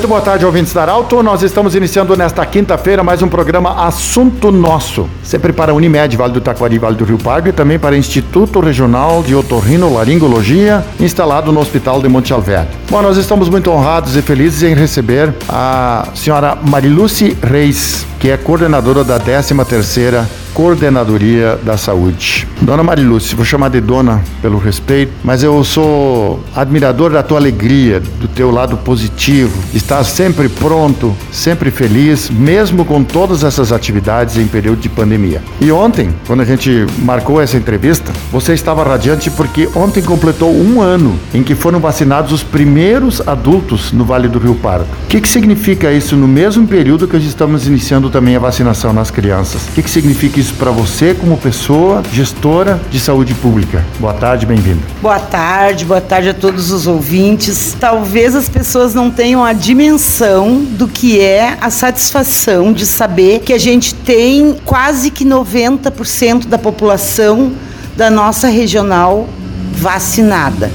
Muito boa tarde, ouvintes da Arauto. Nós estamos iniciando nesta quinta-feira mais um programa Assunto Nosso. Sempre para a Unimed, Vale do Taquari, Vale do Rio Pardo e também para o Instituto Regional de Otorrino Laringologia, instalado no Hospital de Monte Alverne. Bom, nós estamos muito honrados e felizes em receber a senhora Mariluce Reis, que é coordenadora da 13ª Coordenadoria da Saúde. Dona Mariluce, vou chamar de dona pelo respeito, mas eu sou admirador da tua alegria, do teu lado positivo, estar sempre pronto, sempre feliz, mesmo com todas essas atividades em período de pandemia. E ontem, quando a gente marcou essa entrevista, você estava radiante porque ontem completou um ano em que foram vacinados os primeiros adultos no Vale do Rio Pardo. O que, que significa isso no mesmo período que estamos iniciando também a vacinação nas crianças? O que, que significa isso para você como pessoa, gestora de saúde pública? Boa tarde, bem-vindo. Boa tarde, boa tarde a todos os ouvintes. Talvez as pessoas não tenham a dimensão do que é a satisfação de saber que a gente tem quase que 90% da população da nossa regional vacinada,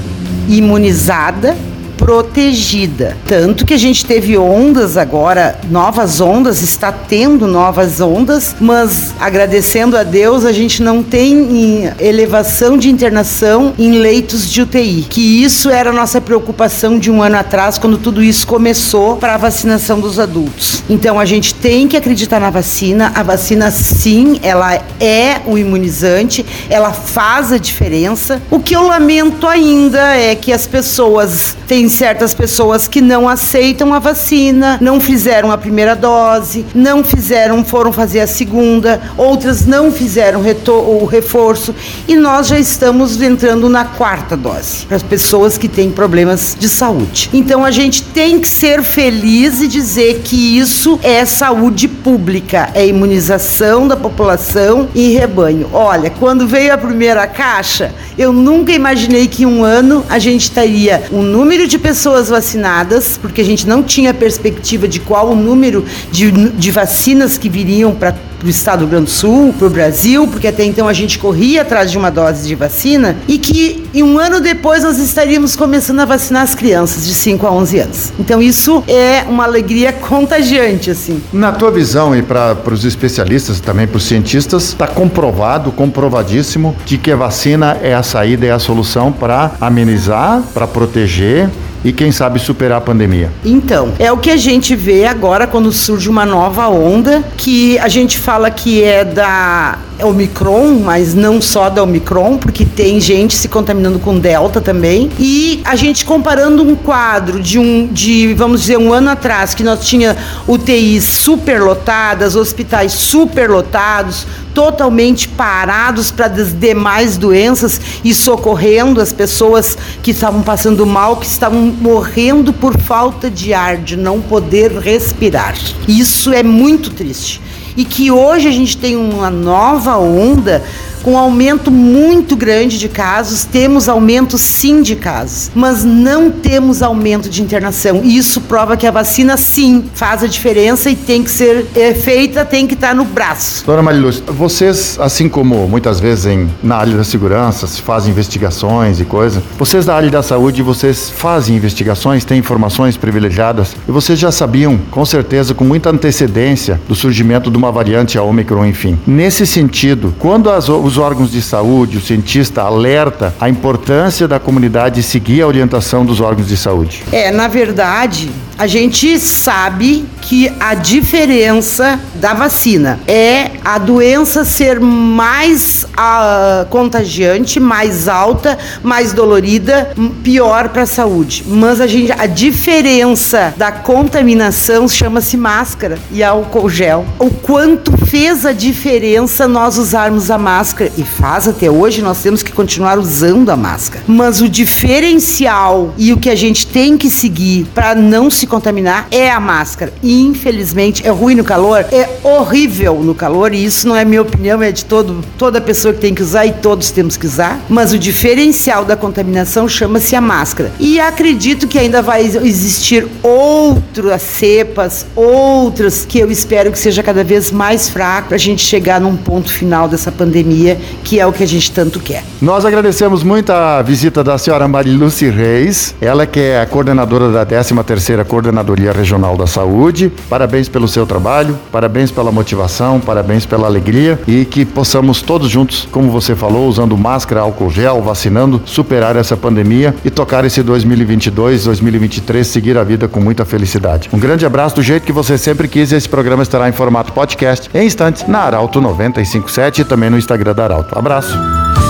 imunizada protegida. Tanto que a gente teve ondas agora, novas ondas, está tendo novas ondas, mas agradecendo a Deus, a gente não tem elevação de internação em leitos de UTI, que isso era a nossa preocupação de um ano atrás, quando tudo isso começou para a vacinação dos adultos. Então a gente tem que acreditar na vacina, a vacina sim, ela é o imunizante, ela faz a diferença. O que eu lamento ainda é que as pessoas têm certas pessoas que não aceitam a vacina, não fizeram a primeira dose, não fizeram, foram fazer a segunda, outras não fizeram o reforço e nós já estamos entrando na quarta dose para as pessoas que têm problemas de saúde. Então a gente tem que ser feliz e dizer que isso é saúde pública, é imunização da população e rebanho. Olha, quando veio a primeira caixa, eu nunca imaginei que em um ano a gente teria um número de de pessoas vacinadas, porque a gente não tinha perspectiva de qual o número de, de vacinas que viriam para o estado do Rio Grande do Sul, para o Brasil, porque até então a gente corria atrás de uma dose de vacina, e que um ano depois nós estaríamos começando a vacinar as crianças de 5 a 11 anos. Então isso é uma alegria contagiante, assim. Na tua visão e para os especialistas também para os cientistas, está comprovado, comprovadíssimo, de que a vacina é a saída, é a solução para amenizar, para proteger e quem sabe superar a pandemia? Então, é o que a gente vê agora quando surge uma nova onda, que a gente fala que é da Omicron, mas não só da Omicron, porque tem gente se contaminando com Delta também. E a gente comparando um quadro de um, de, vamos dizer, um ano atrás, que nós tinha UTIs superlotadas, hospitais superlotados, totalmente parados para as demais doenças e socorrendo as pessoas que estavam passando mal, que estavam morrendo por falta de ar, de não poder respirar. Isso é muito triste. E que hoje a gente tem uma nova onda com um aumento muito grande de casos, temos aumento sim de casos, mas não temos aumento de internação. Isso prova que a vacina sim faz a diferença e tem que ser é, feita, tem que estar no braço. Dona Mariluz, vocês, assim como muitas vezes em, na área da segurança, se fazem investigações e coisas, vocês da área da saúde, vocês fazem investigações, têm informações privilegiadas e vocês já sabiam, com certeza, com muita antecedência, do surgimento de uma variante, a Omicron, enfim. Nesse sentido, quando as, os os órgãos de saúde, o cientista alerta a importância da comunidade seguir a orientação dos órgãos de saúde? É, na verdade, a gente sabe que a diferença da vacina é a doença ser mais uh, contagiante, mais alta, mais dolorida, pior para a saúde. Mas a, gente, a diferença da contaminação chama-se máscara e álcool gel. O quanto fez a diferença nós usarmos a máscara e faz até hoje, nós temos que continuar usando a máscara. Mas o diferencial e o que a gente tem que seguir para não se contaminar é a máscara. E, infelizmente, é ruim no calor, é horrível no calor, e isso não é minha opinião, é de todo, toda pessoa que tem que usar e todos temos que usar. Mas o diferencial da contaminação chama-se a máscara. E acredito que ainda vai existir outras cepas, outras que eu espero que seja cada vez mais fraco para a gente chegar num ponto final dessa pandemia, que é o que a gente tanto quer. Nós agradecemos muito a visita da senhora Mariluce Reis, ela que é coordenadora da 13ª Coordenadoria Regional da Saúde. Parabéns pelo seu trabalho, parabéns pela motivação, parabéns pela alegria e que possamos todos juntos, como você falou, usando máscara, álcool gel, vacinando, superar essa pandemia e tocar esse 2022, 2023, seguir a vida com muita felicidade. Um grande abraço do jeito que você sempre quis. Esse programa estará em formato podcast em instantes na Arauto 957 e também no Instagram da Arauto. Abraço.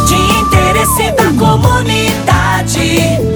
De interesse da comunidade,